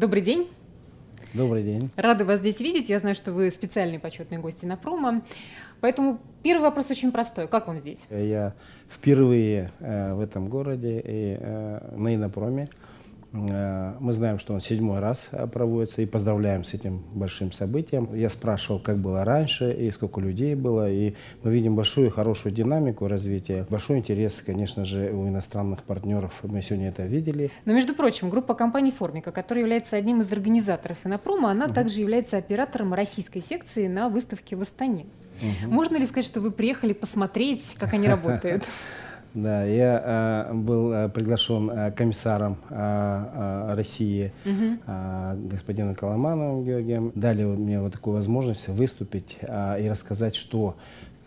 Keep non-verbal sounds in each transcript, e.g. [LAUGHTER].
Добрый день. Добрый день. Рада вас здесь видеть. Я знаю, что вы специальные почетные гости на промо. Поэтому первый вопрос очень простой. Как вам здесь? Я впервые э, в этом городе и э, на Инопроме. Э, мы знаем, что он седьмой раз э, проводится, и поздравляем с этим большим событием. Я спрашивал, как было раньше, и сколько людей было, и мы видим большую хорошую динамику развития, большой интерес, конечно же, у иностранных партнеров. Мы сегодня это видели. Но, между прочим, группа компаний «Формика», которая является одним из организаторов Инопрома, она угу. также является оператором российской секции на выставке в Астане. Угу. Можно ли сказать, что вы приехали посмотреть, как они работают? [LAUGHS] Да, я э, был э, приглашен э, комиссаром э, э, России угу. э, господином Коломановым Георгием. Дали мне вот такую возможность выступить э, и рассказать, что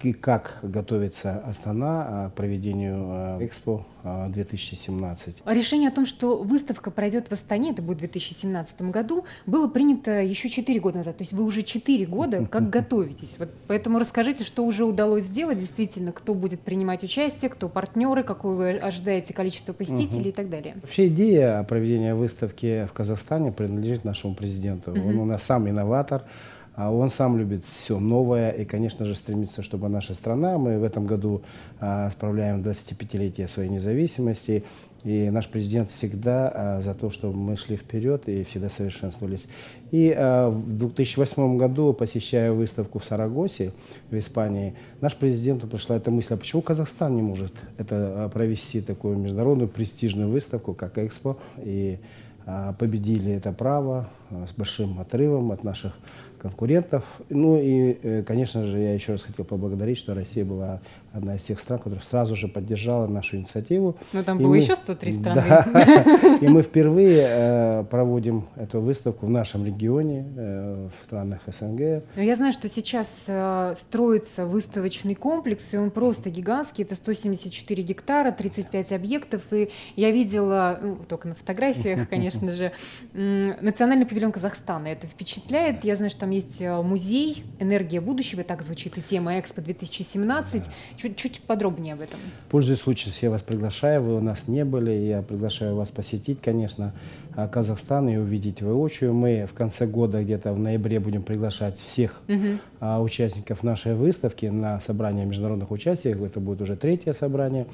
и как готовится Астана к проведению э, Экспо 2017. Э, Решение о том, что выставка пройдет в Астане, это будет в 2017 году, было принято еще 4 года назад. То есть вы уже 4 года как [LAUGHS] готовитесь. Вот поэтому расскажите, что уже удалось сделать, действительно, кто будет принимать участие, кто партнеры, какое вы ожидаете количество посетителей и так далее. Вообще идея проведения выставки в Казахстане принадлежит нашему президенту. Он у нас сам инноватор. А он сам любит все новое и, конечно же, стремится, чтобы наша страна, мы в этом году а, справляем 25-летие своей независимости, и наш президент всегда а, за то, чтобы мы шли вперед и всегда совершенствовались. И а, в 2008 году, посещая выставку в Сарагосе, в Испании, наш президенту пришла эта мысль, а почему Казахстан не может это а, провести такую международную престижную выставку, как Экспо, и а, победили это право с большим отрывом от наших конкурентов. Ну и, э, конечно же, я еще раз хотел поблагодарить, что Россия была одна из тех стран, которая сразу же поддержала нашу инициативу. Но там и было мы, еще 103 страны. Да, и мы впервые э, проводим эту выставку в нашем регионе, э, в странах СНГ. Я знаю, что сейчас э, строится выставочный комплекс, и он просто гигантский. Это 174 гектара, 35 объектов. И я видела, ну, только на фотографиях, [LAUGHS] конечно же, национальный павильон Казахстана. Это впечатляет. Я знаю, что там есть э, музей «Энергия будущего», так звучит и тема Экспо 2017. Чуть-чуть подробнее об этом. Пользуясь случаем, я вас приглашаю, вы у нас не были, я приглашаю вас посетить, конечно, а, Казахстан и увидеть воочию. Мы в конце года, где-то в ноябре, будем приглашать всех угу. участников нашей выставки на собрание международных участников. Это будет уже третье собрание.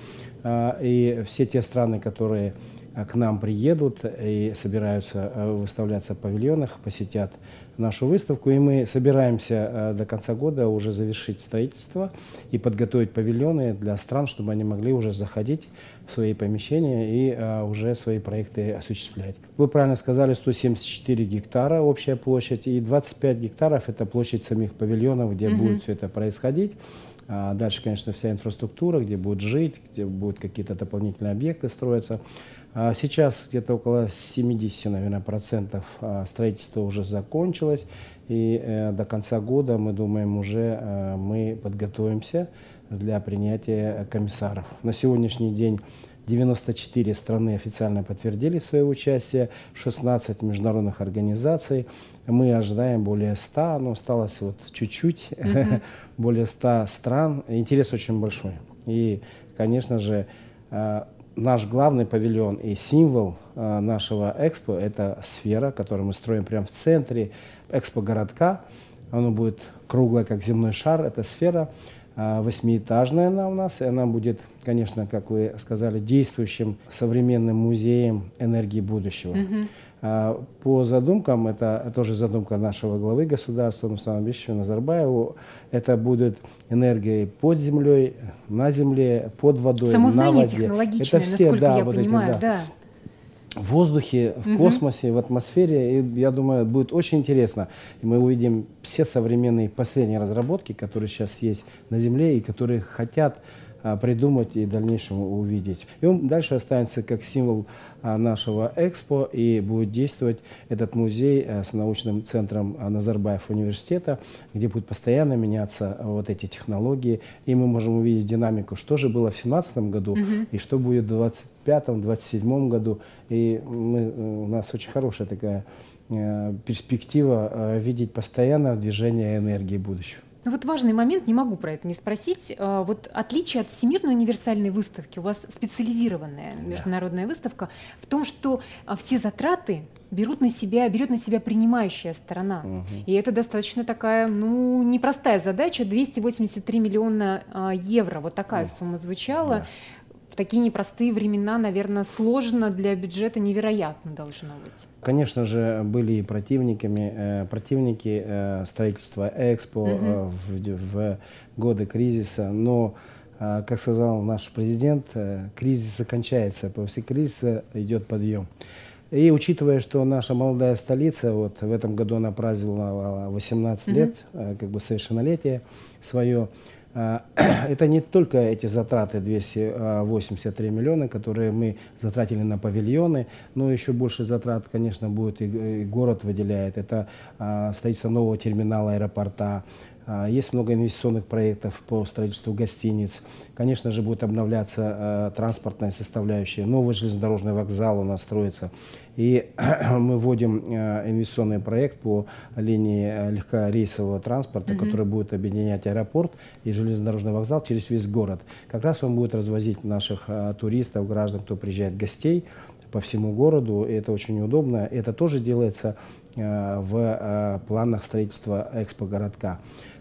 И все те страны, которые к нам приедут и собираются а, выставляться в павильонах, посетят нашу выставку. И мы собираемся а, до конца года уже завершить строительство и подготовить павильоны для стран, чтобы они могли уже заходить в свои помещения и уже свои проекты осуществлять. Вы правильно сказали, 174 гектара общая площадь и 25 гектаров это площадь самих павильонов, где угу. будет все это происходить. А дальше, конечно, вся инфраструктура, где будут жить, где будут какие-то дополнительные объекты строиться. А сейчас где-то около 70, наверное, процентов а, строительства уже закончилось. И э, до конца года, мы думаем, уже э, мы подготовимся для принятия комиссаров. На сегодняшний день 94 страны официально подтвердили свое участие, 16 международных организаций. Мы ожидаем более 100, но осталось вот чуть-чуть, mm-hmm. [LAUGHS] более 100 стран. Интерес очень большой. И, конечно же, э, наш главный павильон и символ э, нашего экспо – это сфера, которую мы строим прямо в центре экспо-городка. Оно будет круглое, как земной шар. Это сфера э, восьмиэтажная она у нас, и она будет, конечно, как вы сказали, действующим современным музеем энергии будущего. Mm-hmm. А, по задумкам, это тоже задумка нашего главы государства Нурсултана Абишевича Назарбаеву, это будет энергией под землей, на земле, под водой, Само на воде. технологичное, это все, насколько да, я вот понимаю, эти, да. да. В воздухе, в угу. космосе, в атмосфере. И я думаю, будет очень интересно. И мы увидим все современные последние разработки, которые сейчас есть на Земле и которые хотят придумать и в дальнейшем увидеть. И он дальше останется как символ а, нашего экспо и будет действовать этот музей а, с научным центром Назарбаев университета, где будут постоянно меняться вот эти технологии, и мы можем увидеть динамику, что же было в 2017 году угу. и что будет в 2025-2027 году. И мы, у нас очень хорошая такая э, перспектива э, видеть постоянно движение энергии будущего. Ну вот важный момент, не могу про это не спросить. А, вот отличие от Всемирной универсальной выставки, у вас специализированная международная да. выставка, в том, что а, все затраты берут на себя, берет на себя принимающая сторона. Угу. И это достаточно такая, ну, непростая задача. 283 миллиона а, евро, вот такая угу. сумма звучала. Да. В такие непростые времена, наверное, сложно для бюджета, невероятно должно быть. Конечно же, были и противниками, э, противники э, строительства Экспо угу. в, в годы кризиса, но как сказал наш президент, кризис окончается, после кризиса идет подъем. И учитывая, что наша молодая столица, вот в этом году она праздновала 18 mm-hmm. лет, как бы совершеннолетие свое, [CLEARS THROAT] это не только эти затраты 283 миллиона, которые мы затратили на павильоны, но еще больше затрат, конечно, будет и город выделяет. Это э, строительство нового терминала аэропорта, есть много инвестиционных проектов по строительству гостиниц. Конечно же, будет обновляться э, транспортная составляющая. Новый железнодорожный вокзал у нас строится. И [CLEARS THROAT] мы вводим э, инвестиционный проект по линии э, легкорейсового транспорта, угу. который будет объединять аэропорт и железнодорожный вокзал через весь город. Как раз он будет развозить наших туристов, граждан, кто приезжает, гостей по всему городу. И это очень удобно. Это тоже делается в планах строительства экспо-городка.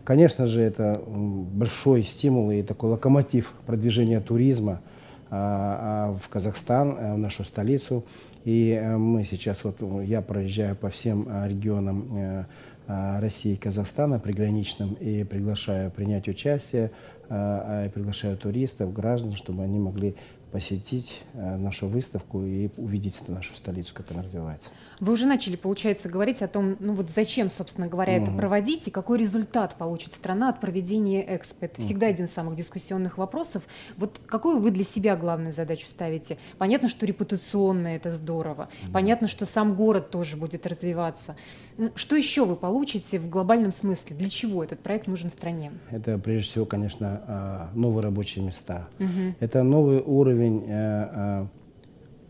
Конечно же, это большой стимул и такой локомотив продвижения туризма а, а, в Казахстан, э, в нашу столицу. И э, мы сейчас, вот я проезжаю по всем э, регионам России и Казахстана приграничным и приглашаю принять участие, приглашаю туристов, граждан, чтобы они могли посетить нашу выставку и увидеть нашу столицу, как она развивается. Вы уже начали, получается, говорить о том, ну вот зачем, собственно говоря, угу. это проводить и какой результат получит страна от проведения Экспо. Это всегда угу. один из самых дискуссионных вопросов. Вот какую вы для себя главную задачу ставите? Понятно, что репутационное это здорово. Угу. Понятно, что сам город тоже будет развиваться. Что еще вы получите в глобальном смысле? Для чего этот проект нужен стране? Это прежде всего, конечно, а, новые рабочие места. Угу. Это новый уровень э, а,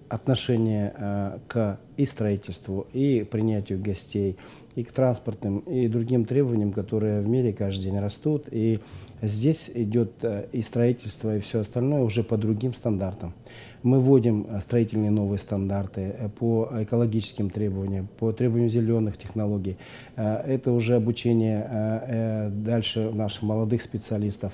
отношение э, к и строительству, и принятию гостей, и к транспортным, и другим требованиям, которые в мире каждый день растут. И здесь идет э, и строительство, и все остальное уже по другим стандартам. Мы вводим э, строительные новые стандарты по экологическим требованиям, по требованиям зеленых технологий. Это уже обучение дальше наших молодых специалистов,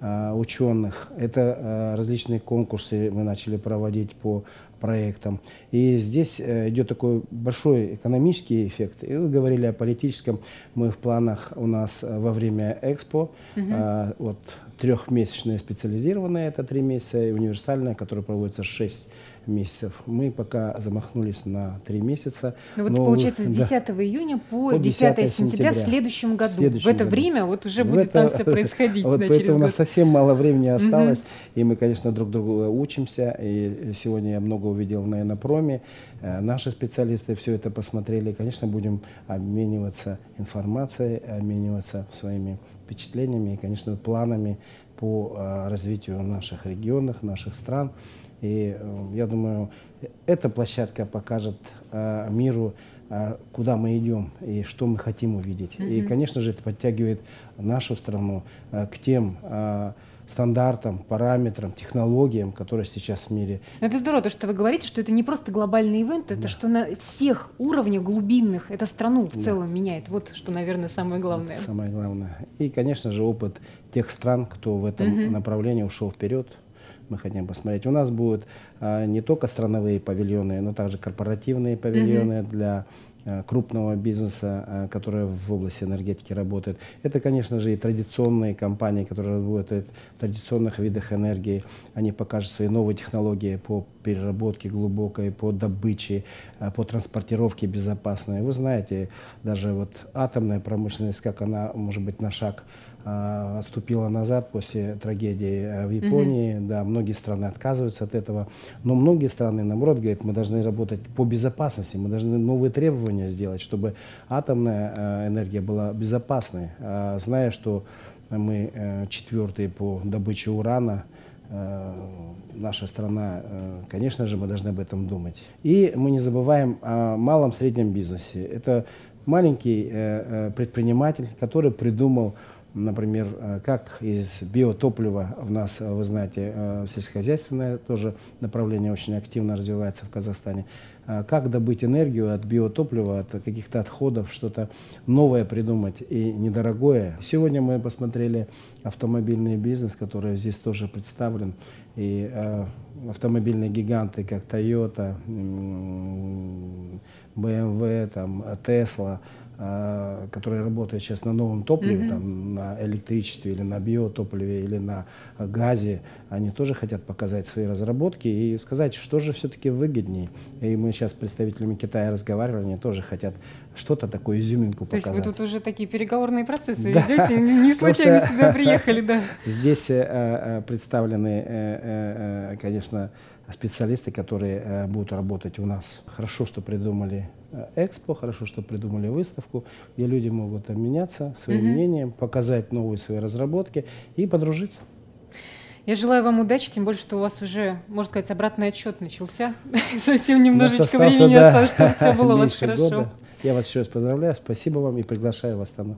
ученых. Это различные конкурсы мы начали проводить по проектам. И здесь э, идет такой большой экономический эффект. И вы говорили о политическом. Мы в планах у нас э, во время Экспо, угу. вот трехмесячная специализированная, это три месяца, и универсальная, которая проводится шесть месяцев. Мы пока замахнулись на три месяца. Ну вот получается с 10 [LAUGHS] да, июня по, по 10 сентября, сентября в следующем году. В, следующем в это году. время вот уже в будет это, там все [LAUGHS] происходить. Вот да, поэтому у нас совсем мало времени осталось, угу. и мы, конечно, друг другу учимся. И сегодня я много увидел на Инопроме. Э, наши специалисты все это посмотрели. Конечно, будем обмениваться информацией, обмениваться своими впечатлениями и, конечно, планами по э, развитию наших регионов, наших стран. И э, я думаю, эта площадка покажет э, миру, э, куда мы идем и что мы хотим увидеть. Mm-hmm. И, конечно же, это подтягивает нашу страну к тем стандартам, параметрам, технологиям, которые сейчас в мире. Это здорово, то, что вы говорите, что это не просто глобальный ивент, это да. что на всех уровнях глубинных это страну в да. целом меняет. Вот что, наверное, самое главное. Это самое главное. И, конечно же, опыт тех стран, кто в этом угу. направлении ушел вперед, мы хотим посмотреть. У нас будут а, не только страновые павильоны, но также корпоративные павильоны mm-hmm. для а, крупного бизнеса, а, который в области энергетики работает. Это, конечно же, и традиционные компании, которые работают в традиционных видах энергии. Они покажут свои новые технологии по переработке глубокой, по добыче, по транспортировке безопасной. Вы знаете, даже вот атомная промышленность, как она может быть на шаг отступила назад после трагедии э, в Японии. Mm-hmm. Да, многие страны отказываются от этого. Но многие страны, наоборот, говорят, мы должны работать по безопасности, мы должны новые требования сделать, чтобы атомная э, энергия была безопасной. А, зная, что мы э, четвертые по добыче урана, наша страна, конечно же, мы должны об этом думать. И мы не забываем о малом среднем бизнесе. Это маленький предприниматель, который придумал например, э, как из биотоплива у нас, вы знаете, сельскохозяйственное тоже направление очень активно развивается в Казахстане. Как добыть энергию от биотоплива, от каких-то отходов, что-то новое придумать и недорогое. Сегодня мы посмотрели автомобильный бизнес, который здесь тоже представлен. И автомобильные гиганты, как Toyota, BMW, там, Tesla, а, которые работают сейчас на новом топливе, mm-hmm. там, на электричестве или на биотопливе или на газе, они тоже хотят показать свои разработки и сказать, что же все-таки выгоднее. И мы сейчас с представителями Китая разговаривали, они тоже хотят что-то такое, изюминку То показать. То есть вы тут уже такие переговорные процессы да. ведете, [LAUGHS] не случайно сюда приехали, да? [LAUGHS] Здесь э, э, представлены, э, конечно, специалисты, которые э, будут работать у нас. Хорошо, что придумали э, экспо, хорошо, что придумали выставку, где люди могут обменяться своим угу. мнением, показать новые свои разработки и подружиться. Я желаю вам удачи, тем более, что у вас уже, можно сказать, обратный отчет начался. [LAUGHS] Совсем немножечко времени осталось, чтобы все было у вас хорошо. Я вас еще раз поздравляю, спасибо вам и приглашаю в Астану.